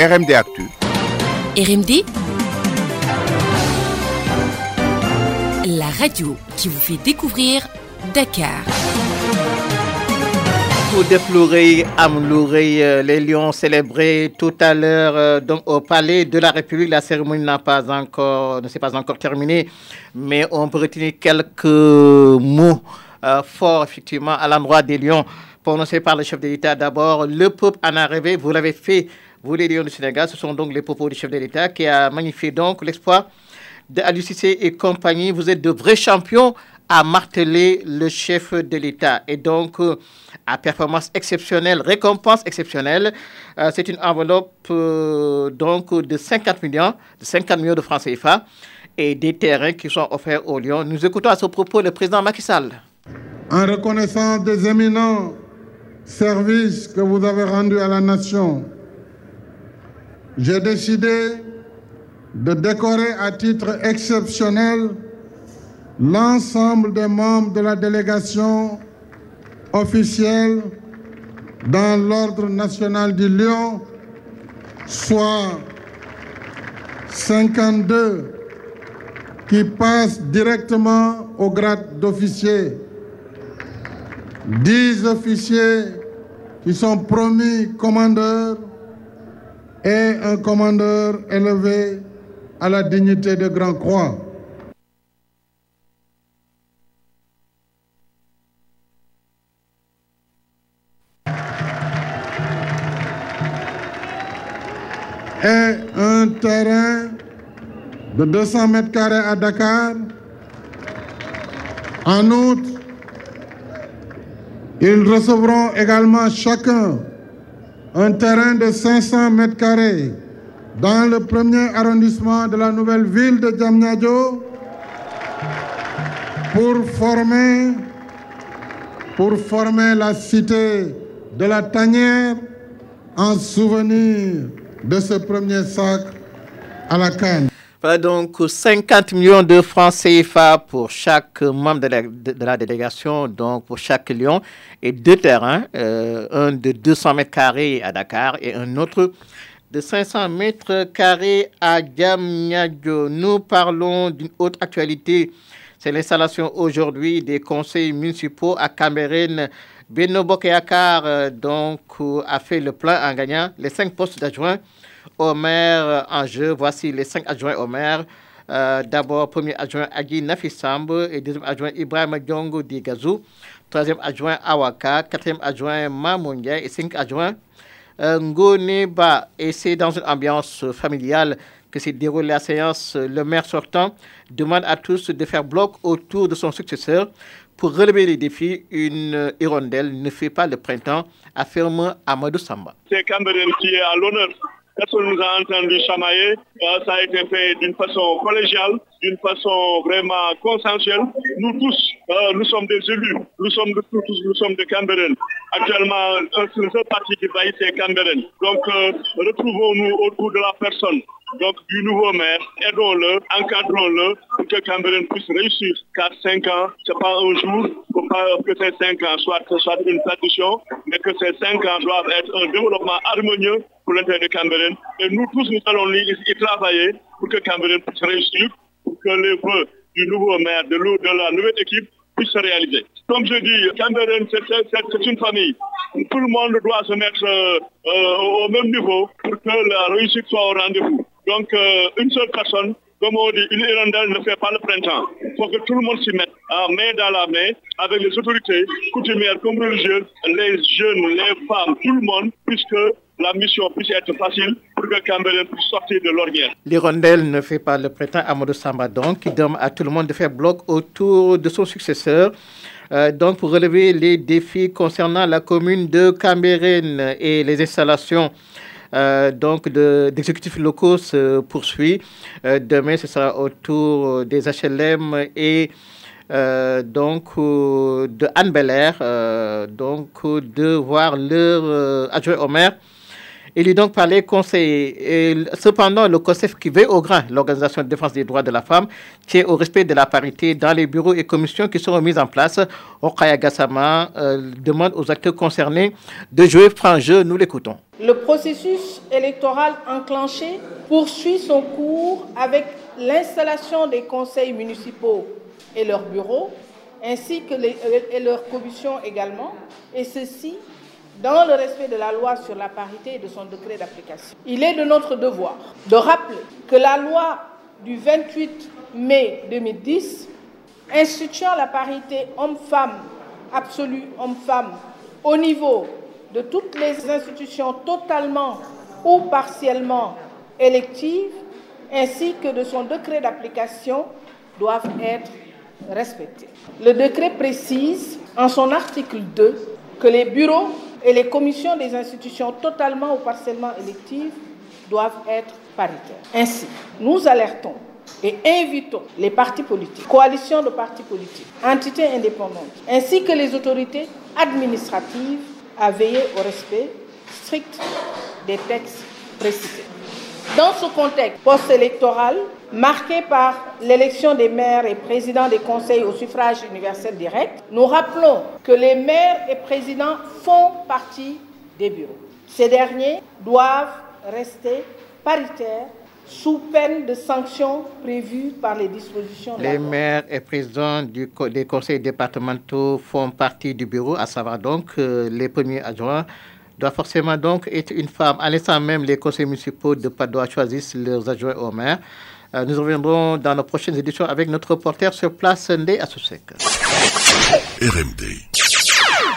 RMD Actu. RMD La radio qui vous fait découvrir Dakar. Pour déplorer, amlourer les lions célébrés tout à l'heure donc au palais de la République. La cérémonie n'a pas encore, ne s'est pas encore terminée, mais on peut retenir quelques mots euh, forts effectivement à l'endroit des lions prononcés par le chef de l'État. D'abord, le peuple en a rêvé, vous l'avez fait, vous les lions du Sénégal. Ce sont donc les propos du chef de l'État qui a magnifié donc l'espoir de et compagnie. Vous êtes de vrais champions a martelé le chef de l'État. Et donc, à performance exceptionnelle, récompense exceptionnelle, euh, c'est une enveloppe euh, donc de 50 millions, de 50 millions de francs CFA et des terrains qui sont offerts aux Lions. Nous écoutons à ce propos le président Macky Sall. En reconnaissance des éminents services que vous avez rendus à la nation, j'ai décidé de décorer à titre exceptionnel l'ensemble des membres de la délégation officielle dans l'ordre national du Lion, soit 52 qui passent directement au grade d'officier, 10 officiers qui sont promis commandeurs et un commandeur élevé à la dignité de Grand Croix. et un terrain de 200 mètres carrés à Dakar. En outre, ils recevront également chacun un terrain de 500 mètres carrés dans le premier arrondissement de la nouvelle ville de Djamnyadjo pour former, pour former la cité de la Tanière en souvenir de ce premier sacre à la canne. Donc 50 millions de francs CFA pour chaque membre de la, délégation, donc pour chaque lion, et deux terrains, euh, un de 200 mètres carrés à Dakar et un autre de 500 mètres carrés à Diamniadio. Nous parlons d'une autre actualité, c'est l'installation aujourd'hui des conseils municipaux à Cameroun. Beno Bokeakar donc, a fait le plan en gagnant les cinq postes d'adjoints au maire en jeu. Voici les cinq adjoints au. Euh, D'abord, premier adjoint Agi Nafisamb et deuxième adjoint Ibrahim Diongo Digazou. Troisième adjoint Awaka. Quatrième adjoint Mamoundia et cinq adjoints euh, Ngoneba. Et c'est dans une ambiance familiale que s'est déroulée la séance. Le maire sortant demande à tous de faire bloc autour de son successeur pour relever les défis, une hirondelle ne fait pas le printemps, affirme Amadou Samba. C'est Cameroun qui est à l'honneur. Personne nous a entendu chamailler. Ça a été fait d'une façon collégiale, d'une façon vraiment consensuelle. Nous tous, euh, nous sommes des élus. Nous sommes de tous, nous sommes de Cameroun. Actuellement, un seul parti qui va c'est Cameroun. Donc, euh, retrouvons-nous autour de la personne donc du nouveau maire, aidons-le, encadrons-le pour que Cameroun puisse réussir. 4-5 ans, ce n'est pas un jour, faut pas que ces 5 ans soient, soient une tradition, mais que ces 5 ans doivent être un développement harmonieux pour l'intérêt de Cameroun. Et nous tous, nous allons y, travailler pour que Cameroun puisse réussir, pour que les vœux du nouveau maire, de, de la nouvelle équipe puissent se réaliser. Comme je dis, Cameroun, c'est une famille. Tout le monde doit se mettre euh, euh, au même niveau pour que la réussite soit au rendez-vous. Donc, euh, une seule personne, comme on dit, une hirondelle ne fait pas le printemps. Il faut que tout le monde s'y mette, en main dans la main, avec les autorités, coutumières comme religieuses, les jeunes, les femmes, tout le monde, puisque la mission puisse être facile pour que Cameroun puisse sortir de l'ornière. L'hirondelle ne fait pas le à Modo Samba, donc, qui demande à tout le monde de faire bloc autour de son successeur. Euh, donc, pour relever les défis concernant la commune de Cameroun et les installations euh, donc d'exécutifs locaux se poursuit. Euh, demain, ce sera autour des HLM et donc de Anne Belair, donc de voir leur adjoint au maire Il est donc par les conseillers. cependant, le COSEF qui veut au grand, l'Organisation de défense des droits de la femme, tient au respect de la parité dans les bureaux et commissions qui seront mis en place. Okaya Gassama euh, demande aux acteurs concernés de jouer franc jeu. Nous l'écoutons. Le processus électoral enclenché poursuit son cours avec l'installation des conseils municipaux et leurs bureaux, ainsi que les, et leurs commissions également, et ceci dans le respect de la loi sur la parité et de son décret d'application. Il est de notre devoir de rappeler que la loi du 28 mai 2010 instituant la parité homme-femme absolue homme-femme au niveau de toutes les institutions totalement ou partiellement électives, ainsi que de son décret d'application, doivent être respectés. Le décret précise, en son article 2, que les bureaux et les commissions des institutions totalement ou partiellement électives doivent être paritaires. Ainsi, nous alertons et invitons les partis politiques, coalitions de partis politiques, entités indépendantes, ainsi que les autorités administratives à veiller au respect strict des textes précités. Dans ce contexte post-électoral, marqué par l'élection des maires et présidents des conseils au suffrage universel direct, nous rappelons que les maires et présidents font partie des bureaux. Ces derniers doivent rester paritaires sous peine de sanctions prévues par les dispositions. Les maires et présidents du, des conseils départementaux font partie du bureau, à savoir donc euh, les premiers adjoints doit forcément donc être une femme. À l'instant même, les conseils municipaux de Padoua choisissent leurs adjoints au maire. Euh, nous reviendrons dans nos prochaines éditions avec notre reporter sur place, Ndé Assoussek. RMD.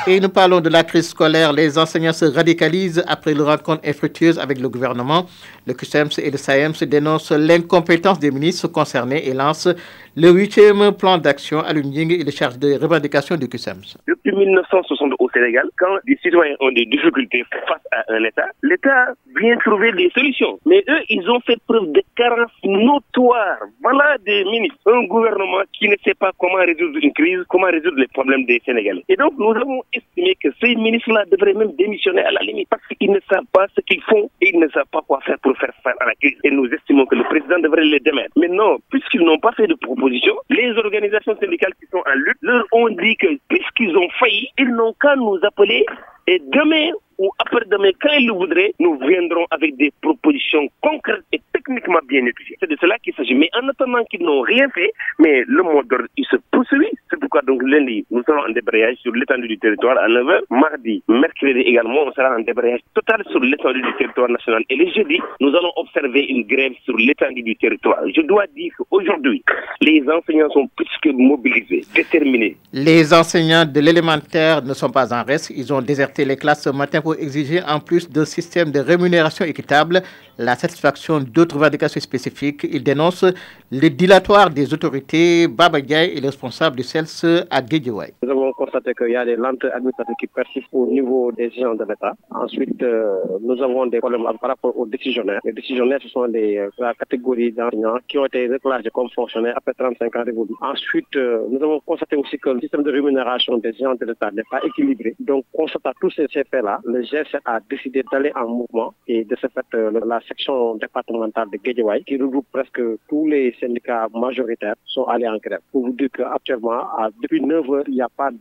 Et nous parlons de la crise scolaire. Les enseignants se radicalisent après le rencontre infructueuse avec le gouvernement. Le QSEMS et le SAEMS dénoncent l'incompétence des ministres concernés et lancent le huitième plan d'action à l'UNING et les charges de revendication du QSEMS. Depuis 1960 au Sénégal, quand les citoyens ont des difficultés face à un État, l'État vient trouver des solutions. Mais eux, ils ont fait preuve de carence notoire. Voilà des ministres, un gouvernement qui ne sait pas comment résoudre une crise, comment résoudre les problèmes des Sénégalais. Et donc, nous avons estimé que ces ministres-là devraient même démissionner à la limite parce qu'ils ne savent pas ce qu'ils font et ils ne savent pas quoi faire pour faire face à la crise. Et nous estimons que le président devrait les démettre. Mais non, puisqu'ils n'ont pas fait de les organisations syndicales qui sont en lutte leur ont dit que puisqu'ils ont failli, ils n'ont qu'à nous appeler et demain ou après-demain, quand ils le voudraient, nous viendrons avec des propositions concrètes et techniquement bien étudiées. C'est de cela qu'il s'agit. Mais en attendant qu'ils n'ont rien fait, mais le mot d'ordre, il se poursuit. C'est pourquoi donc lundi, nous serons en débrayage sur l'étendue du territoire à 9h. Mardi, mercredi également, on sera en débrayage total sur l'étendue du territoire national. Et le jeudi, nous allons observer une grève sur l'étendue du territoire. Je dois dire qu'aujourd'hui, les enseignants sont plus que mobilisés, déterminés. Les enseignants de l'élémentaire ne sont pas en reste. Ils ont déserté les classes ce matin pour exiger en plus d'un système de rémunération équitable la satisfaction d'autres revendications spécifiques. Il dénonce le dilatoire des autorités. Baba Diaye est le responsable du CELS à Guédiouaï. Nous avons constaté qu'il y a des lenteurs administratives qui persistent au niveau des gens de l'État. Ensuite, euh, nous avons des problèmes par rapport aux décisionnaires. Les décisionnaires, ce sont les, euh, la catégorie d'enseignants qui ont été reclassés comme fonctionnaires après 35 ans d'évolution. Ensuite, euh, nous avons constaté aussi que le système de rémunération des gens de l'État n'est pas équilibré. Donc, constatant tous ces faits-là, le G7 a décidé d'aller en mouvement et de ce fait, la section départementale de Guédiouaï, qui regroupe presque tous les syndicats majoritaires, sont allés en grève. Pour vous dire qu'actuellement, depuis 9 heures, il n'y a pas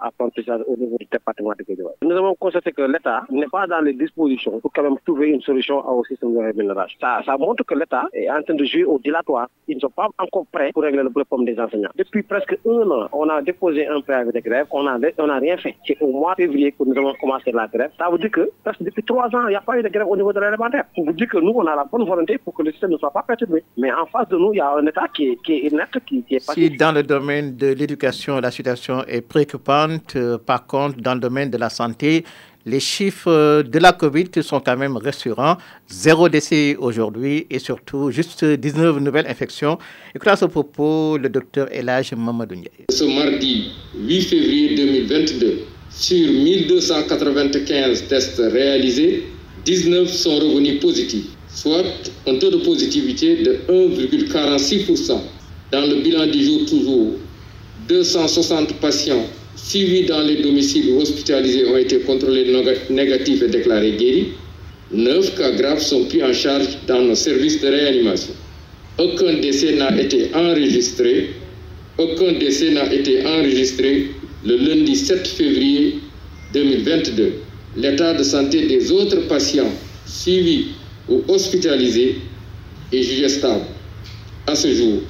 apprentissage au niveau du département de. Nous avons constaté que l'État n'est pas dans les dispositions pour quand même trouver une solution au système de rémunération. Ça, ça montre que l'État est en train de jouer au dilatoire. Ils ne sont pas encore prêts pour régler le problème des enseignants. Depuis presque un an, on a déposé un préavis de grève, on n'a on a rien fait. C'est au mois de février que nous avons commencé la grève. Ça veut dire que presque depuis trois ans, il n'y a pas eu de grève au niveau de l'élémentaire. Pour vous dire que nous, on a la bonne volonté pour que le système ne soit pas perturbé. Mais en face de nous, il y a un État qui est, qui est inerte, qui, qui est pas... Si dans le domaine de l'éducation, la situation est préoccupante, euh, par contre, dans le domaine de la santé, les chiffres de la Covid sont quand même rassurants. Zéro décès aujourd'hui et surtout juste 19 nouvelles infections. Écoutez à ce propos le docteur Elage Mamadou. Ce mardi 8 février 2022, sur 1295 tests réalisés, 19 sont revenus positifs, soit un taux de positivité de 1,46%. Dans le bilan du jour toujours, 260 patients suivis dans les domiciles hospitalisés ont été contrôlés négatifs et déclarés guéris. Neuf cas graves sont pris en charge dans nos services de réanimation. Aucun décès n'a été enregistré. Aucun décès n'a été enregistré le lundi 7 février 2022. L'état de santé des autres patients suivis ou hospitalisés est jugé stable. À ce jour,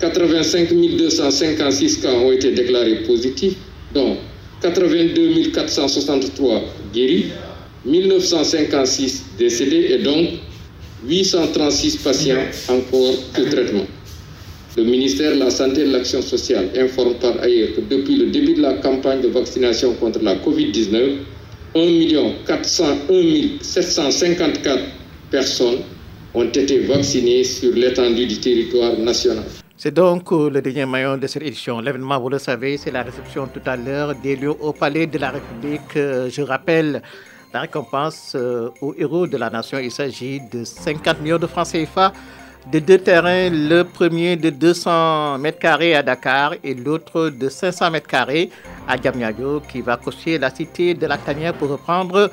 85 256 cas ont été déclarés positifs, dont 82 463 guéris, 1956 décédés et donc 836 patients encore sous traitement. Le ministère de la Santé et de l'Action sociale informe par ailleurs que depuis le début de la campagne de vaccination contre la COVID-19, 1 401 754 personnes ont été vaccinées sur l'étendue du territoire national. C'est donc euh, le dernier maillon de cette édition. L'événement, vous le savez, c'est la réception tout à l'heure des lieux au Palais de la République. Euh, je rappelle la récompense euh, aux héros de la nation. Il s'agit de 50 millions de francs CFA de deux terrains, le premier de 200 mètres carrés à Dakar et l'autre de 500 mètres carrés à Diamniadio qui va cocher la cité de la Tanière pour reprendre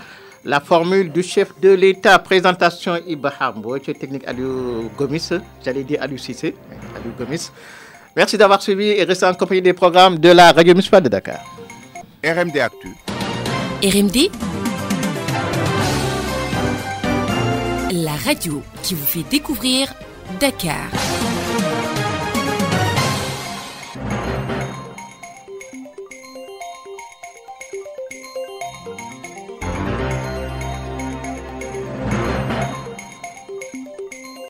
la formule du chef de l'État. Présentation Ibrahim technique Aliou Gomis, j'allais dire Aliou Sissé, Aliou Gomis. Merci d'avoir suivi et resté en compagnie des programmes de la radio municipale de Dakar. RMD Actu. RMD La radio qui vous fait découvrir Dakar.